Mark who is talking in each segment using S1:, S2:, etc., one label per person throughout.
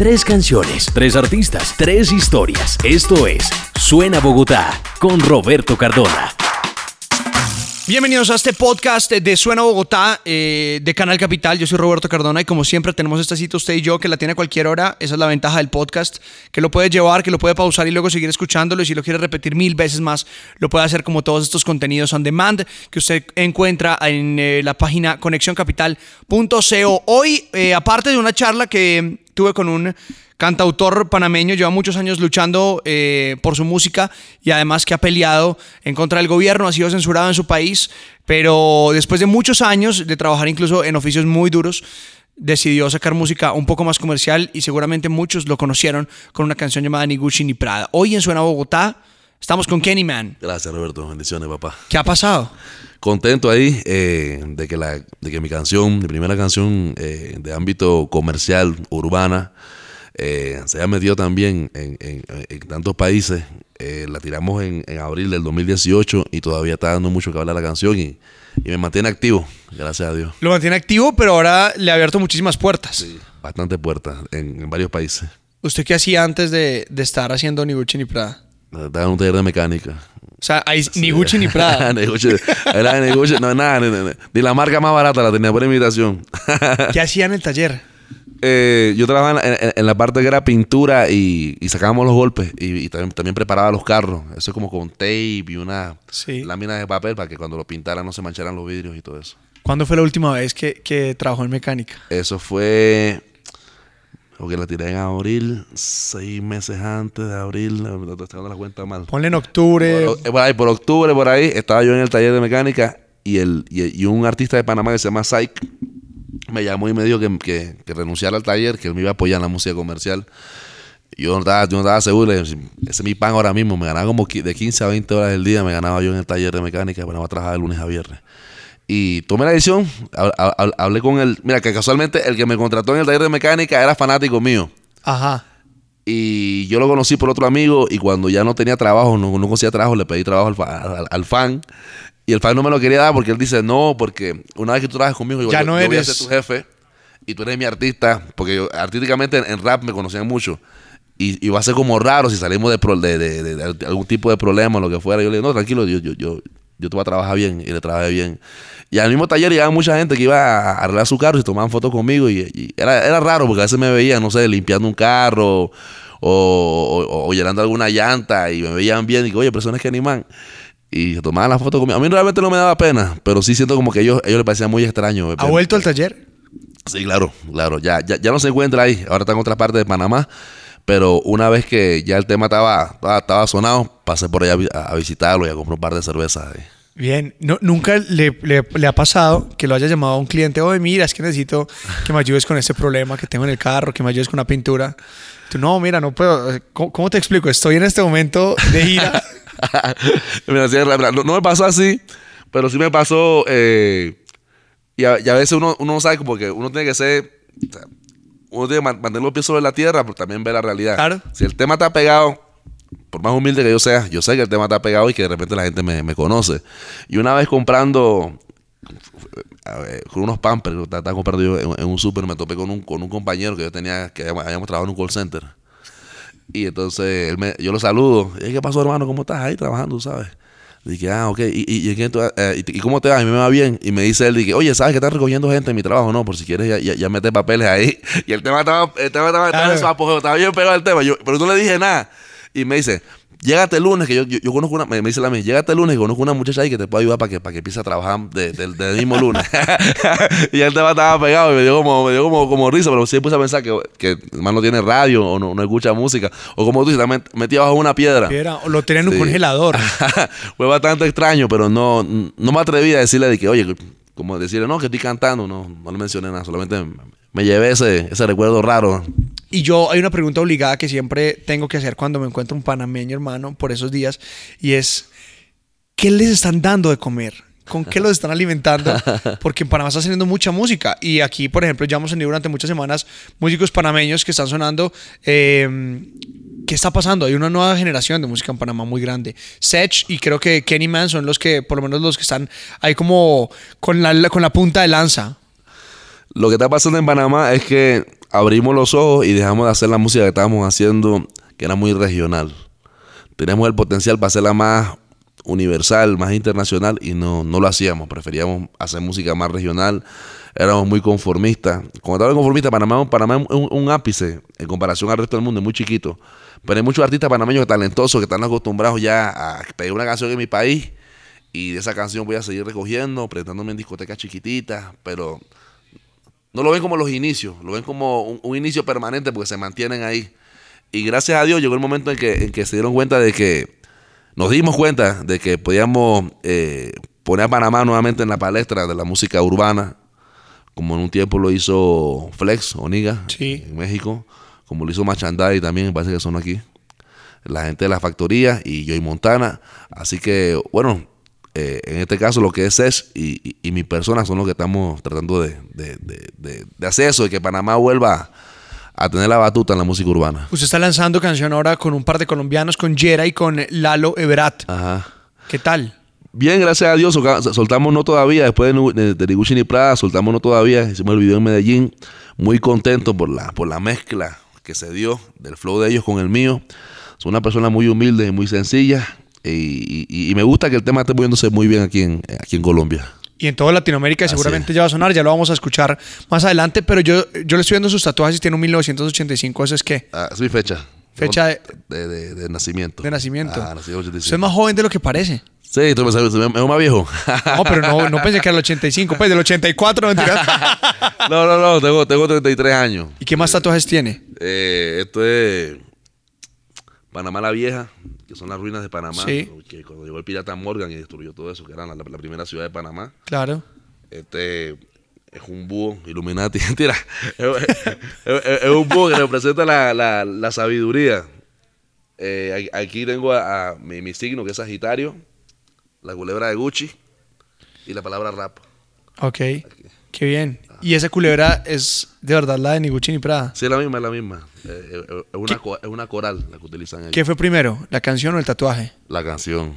S1: Tres canciones, tres artistas, tres historias. Esto es Suena Bogotá con Roberto Cardona.
S2: Bienvenidos a este podcast de Suena Bogotá eh, de Canal Capital. Yo soy Roberto Cardona y como siempre tenemos esta cita usted y yo que la tiene a cualquier hora. Esa es la ventaja del podcast, que lo puede llevar, que lo puede pausar y luego seguir escuchándolo. Y si lo quiere repetir mil veces más, lo puede hacer como todos estos contenidos on demand que usted encuentra en eh, la página conexioncapital.co. Hoy, eh, aparte de una charla que tuve con un cantautor panameño, lleva muchos años luchando eh, por su música y además que ha peleado en contra del gobierno, ha sido censurado en su país, pero después de muchos años de trabajar incluso en oficios muy duros, decidió sacar música un poco más comercial y seguramente muchos lo conocieron con una canción llamada Ni Gucci ni Prada. Hoy en Suena Bogotá estamos con Kenny Man.
S3: Gracias Roberto, bendiciones papá.
S2: ¿Qué ha pasado?
S3: Contento ahí eh, de, que la, de que mi canción, mi primera canción eh, de ámbito comercial, urbana, eh, se ha metido también en, tantos países. Eh, la tiramos en, abril del 2018 y todavía está dando mucho que hablar la canción y, me mantiene activo, gracias a Dios.
S2: Lo mantiene activo, pero ahora le ha abierto muchísimas puertas.
S3: Sí, bastantes puertas en, varios países.
S2: ¿Usted qué hacía antes de, estar haciendo ni Gucci ni Prada?
S3: Estaba en un taller de mecánica.
S2: O sea, hay ni Gucci ni Prada.
S3: ni Gucci, era ni Gucci, no, nada, ni, ni, la marca más barata la tenía por invitación.
S2: ¿Qué hacía en el taller?
S3: Eh, yo trabajaba en, la parte que era pintura y, sacábamos los golpes y, también, preparaba los carros. Eso es como con tape y una lámina de papel para que cuando lo pintaran no se mancharan los vidrios y todo eso.
S2: ¿Cuándo fue la última vez que, trabajó en mecánica?
S3: Eso fue porque la tiré en abril, seis meses antes de abril, no estoy dando la cuenta mal.
S2: Ponle en octubre.
S3: Por, ahí, por octubre, por ahí, estaba yo en el taller de mecánica y, el, y, un artista de Panamá que se llama Syke me llamó y me dijo que, renunciara al taller, que él me iba a apoyar en la música comercial. Yo no estaba, yo no estaba seguro, ese es mi pan ahora mismo, me ganaba como de 15 a 20 horas del día, me ganaba yo en el taller de mecánica, bueno, a trabajar de lunes a viernes. Y tomé la decisión, hablé con él, mira, que casualmente el que me contrató en el taller de mecánica era fanático mío.
S2: Ajá.
S3: Y yo lo conocí por otro amigo y cuando ya no tenía trabajo, no, no conseguía trabajo, le pedí trabajo al fan y el fan no me lo quería dar porque él dice, no, porque una vez que tú trabajas conmigo, yo,
S2: ya no
S3: yo,
S2: voy
S3: a ser tu jefe y tú eres mi artista, porque yo, artísticamente en, rap me conocían mucho. Y, va a ser como raro si salimos de, de, algún tipo de problema o lo que fuera. Yo le digo, no, tranquilo, yo, yo, yo, yo te voy a trabajar bien. Y le trabajé bien. Y al mismo taller llegaba mucha gente que iba a arreglar su carro y tomaban fotos conmigo. Y, era, era, raro porque a veces me veían, no sé, limpiando un carro o, o, llenando alguna llanta y me veían bien. Y digo, oye, es que animan y se tomaban la foto conmigo. A mí realmente no me daba pena, pero sí siento como que ellos, ellos les parecía muy extraño.
S2: ¿Ha vuelto al taller?
S3: Sí, claro, claro. Ya, ya, ya no se encuentra ahí. Ahora está en otra parte de Panamá. Pero una vez que ya el tema estaba, estaba, sonado, pasé por allá a, visitarlo y a comprar un par de cervezas.
S2: Bien, no, nunca le, le, ha pasado que lo haya llamado a un cliente, oye, mira, es que necesito que me ayudes con ese problema que tengo en el carro, que me ayudes con una pintura. Tú, no, mira, no puedo. ¿Cómo, cómo te explico? Estoy en este momento de gira
S3: no, me pasó así, pero sí me pasó. Eh, y, a, veces uno, uno no sabe, porque uno tiene que ser. Uno tiene que mantener los pies sobre la tierra, pero también ver la realidad. Si el tema está pegado, por más humilde que yo sea, yo sé que el tema está pegado y que de repente la gente me, conoce. Y una vez comprando con unos pampers, estaba comprando yo en, un súper, me topé con un, con un compañero que yo tenía, que habíamos trabajado en un call center. Y entonces él me, yo lo saludo. ¿Qué pasó, hermano? ¿Cómo estás ahí trabajando, sabes? Dije, ah, ok. ¿Y, y, y, eh, y, cómo te va? A mí me va bien. Y me dice él, dije, oye, ¿sabes que estás recogiendo gente en mi trabajo? No, por si quieres ya, ya, ya meter papeles ahí. Y el tema estaba, el tema estaba, estaba, estaba, estaba bien pegado al tema. Yo, pero no le dije nada. Y me dice, Llegate el lunes, que yo, yo, conozco una, me, dice la mía, llegate el lunes y conozco una muchacha ahí que te puede ayudar para que, para que empiece a trabajar del de, mismo lunes. y él estaba pegado y me dio como, me dio como, como risa, pero siempre puse a pensar que, que el man no tiene radio o no, no escucha música. O como tú dices, metido bajo una piedra.
S2: o lo tiene en un congelador.
S3: Fue bastante extraño, pero no, no me atreví a decirle de que, oye, como decirle, no, que estoy cantando, no, no le mencioné nada, solamente me llevé ese, ese recuerdo raro.
S2: Y yo hay una pregunta obligada que siempre tengo que hacer cuando me encuentro un panameño hermano por esos días y es, ¿qué les están dando de comer? ¿Con qué los están alimentando? Porque en Panamá está saliendo mucha música. Y aquí, por ejemplo, ya hemos tenido durante muchas semanas músicos panameños que están sonando. Em, ¿Qué está pasando? Hay una nueva generación de música en Panamá muy grande. Sech y creo que Kenny Man son los que, por lo menos los que están ahí como con la, con la punta de lanza.
S3: Lo que está pasando en Panamá es que abrimos los ojos y dejamos de hacer la música que estábamos haciendo, que era muy regional. Teníamos el potencial para hacerla más universal, más internacional, y no, no lo hacíamos. Preferíamos hacer música más regional. Éramos muy conformistas. Cuando estaba conformista, Panamá, Panamá es un, un ápice en comparación al resto del mundo, es muy chiquito. Pero hay muchos artistas panameños talentosos que están acostumbrados ya a pedir una canción en mi país y de esa canción voy a seguir recogiendo, presentándome en discotecas chiquititas, pero no lo ven como los inicios, lo ven como un, inicio permanente porque se mantienen ahí. Y gracias a Dios llegó el momento en que, en que se dieron cuenta de que, nos dimos cuenta de que podíamos eh, poner a Panamá nuevamente en la palestra de la música urbana, como en un tiempo lo hizo Flex, Oniga, en México como lo hizo Machandai también, me parece que son aquí. La gente de la factoría y yo y Montana. Así que, bueno, eh, en este caso lo que es es y, mi persona son los que estamos tratando de, hacer eso, de que Panamá vuelva a tener la batuta en la música urbana.
S2: Usted está lanzando canción ahora con un par de colombianos, con Jera y con Lalo Everat. Ajá. ¿Qué tal?
S3: Bien, gracias a Dios, soltamos no todavía, después de, de, Niguchi ni Prada, soltamos no todavía, hicimos el video en Medellín, muy contento por la, por la mezcla que se dio del flow de ellos con el mío. Son una persona muy humilde y muy sencilla. Y, me gusta que el tema esté moviéndose muy bien aquí en, aquí en Colombia.
S2: Y en toda Latinoamérica seguramente ya va a sonar, ya lo vamos a escuchar más adelante, pero yo, yo le estoy viendo sus tatuajes y tiene un 1985, ¿eso es qué?
S3: Ah, es mi fecha.
S2: Fecha de,
S3: de, nacimiento.
S2: De nacimiento. Ah, es más joven de lo que parece.
S3: Sí, tú me sabes, es más viejo.
S2: No, pero no, no pensé que era el 85, pues del 84, no
S3: No, no, no, tengo, tengo 33 años.
S2: ¿Y qué más tatuajes tiene?
S3: Eh, esto es Panamá la Vieja, que son las ruinas de Panamá. Sí. Que cuando llegó el pirata Morgan y destruyó todo eso, que era la, primera ciudad de Panamá.
S2: Claro.
S3: Este es un búho Illuminati. Mentira. es, un búho que representa la, la, la sabiduría. Eh, aquí tengo a, mi, mi signo, que es Sagitario la culebra de Gucci y la palabra rap.
S2: Ok, qué bien. ¿Y esa culebra es de verdad la de ni Gucci ni Prada?
S3: Sí, es la misma, es la misma. Eh, eh, es, una, es una coral la que utilizan ellos.
S2: ¿Qué fue primero, la canción o el tatuaje?
S3: La canción.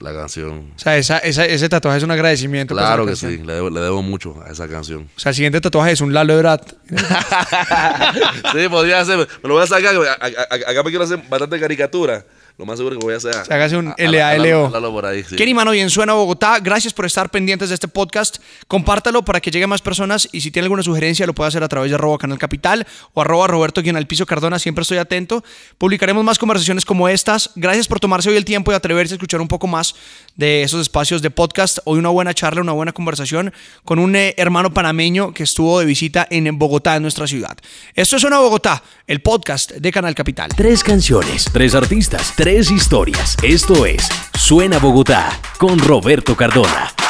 S3: La canción.
S2: O sea, esa, ese tatuaje es un agradecimiento.
S3: Claro que sí, le debo, mucho a esa canción.
S2: O sea, el siguiente tatuaje es un Lalo de Brat.
S3: sí, podría ser. Me lo voy a sacar. Acá me quiero hacer bastante caricatura lo más seguro que voy a hacer.
S2: Se hágase un LALO. Kenny Mano, bien suena Bogotá. Gracias por estar pendientes de este podcast. Compártalo para que llegue a más personas y si tiene alguna sugerencia lo puede hacer a través de arroba canal capital o arroba Roberto quien al piso Cardona. Siempre estoy atento. Publicaremos más conversaciones como estas. Gracias por tomarse hoy el tiempo y atreverse a escuchar un poco más de esos espacios de podcast. Hoy una buena charla, una buena conversación con un eh, hermano panameño que estuvo de visita en Bogotá, en nuestra ciudad. Esto es Suena Bogotá, el podcast de Canal Capital.
S1: Tres canciones, tres artistas, tres historias. Esto es Suena Bogotá con Roberto Cardona.